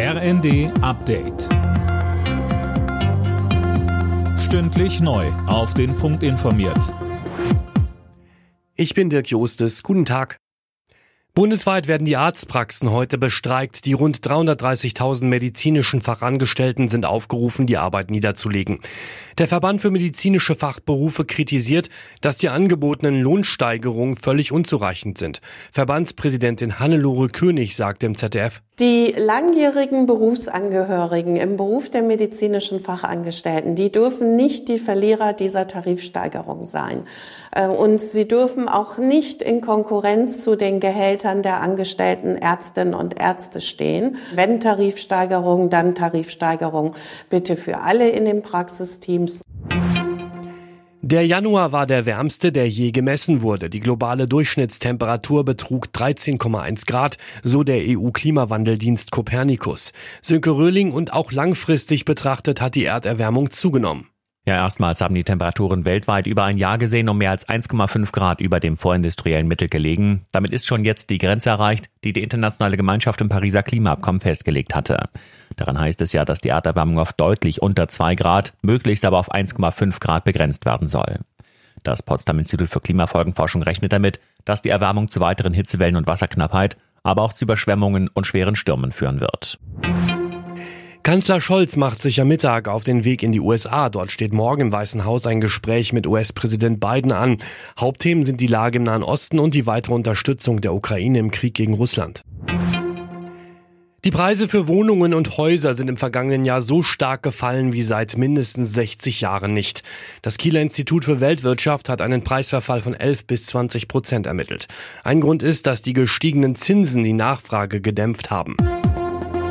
RND Update. Stündlich neu. Auf den Punkt informiert. Ich bin Dirk Jostes. Guten Tag. Bundesweit werden die Arztpraxen heute bestreikt. Die rund 330.000 medizinischen Fachangestellten sind aufgerufen, die Arbeit niederzulegen. Der Verband für medizinische Fachberufe kritisiert, dass die angebotenen Lohnsteigerungen völlig unzureichend sind. Verbandspräsidentin Hannelore König sagt im ZDF, die langjährigen Berufsangehörigen im Beruf der medizinischen Fachangestellten, die dürfen nicht die Verlierer dieser Tarifsteigerung sein. Äh, und sie dürfen auch nicht in Konkurrenz zu den Gehältern der angestellten Ärztinnen und Ärzte stehen. Wenn Tarifsteigerung, dann Tarifsteigerung bitte für alle in den Praxisteams. Der Januar war der wärmste, der je gemessen wurde. Die globale Durchschnittstemperatur betrug 13,1 Grad, so der EU-Klimawandeldienst Copernicus. Sönke Röhling und auch langfristig betrachtet hat die Erderwärmung zugenommen. Ja, erstmals haben die Temperaturen weltweit über ein Jahr gesehen um mehr als 1,5 Grad über dem vorindustriellen Mittel gelegen. Damit ist schon jetzt die Grenze erreicht, die die internationale Gemeinschaft im Pariser Klimaabkommen festgelegt hatte. Daran heißt es ja, dass die Erderwärmung auf deutlich unter 2 Grad, möglichst aber auf 1,5 Grad begrenzt werden soll. Das Potsdam Institut für Klimafolgenforschung rechnet damit, dass die Erwärmung zu weiteren Hitzewellen und Wasserknappheit, aber auch zu Überschwemmungen und schweren Stürmen führen wird. Kanzler Scholz macht sich am Mittag auf den Weg in die USA. Dort steht morgen im Weißen Haus ein Gespräch mit US-Präsident Biden an. Hauptthemen sind die Lage im Nahen Osten und die weitere Unterstützung der Ukraine im Krieg gegen Russland. Die Preise für Wohnungen und Häuser sind im vergangenen Jahr so stark gefallen wie seit mindestens 60 Jahren nicht. Das Kieler Institut für Weltwirtschaft hat einen Preisverfall von 11 bis 20 Prozent ermittelt. Ein Grund ist, dass die gestiegenen Zinsen die Nachfrage gedämpft haben.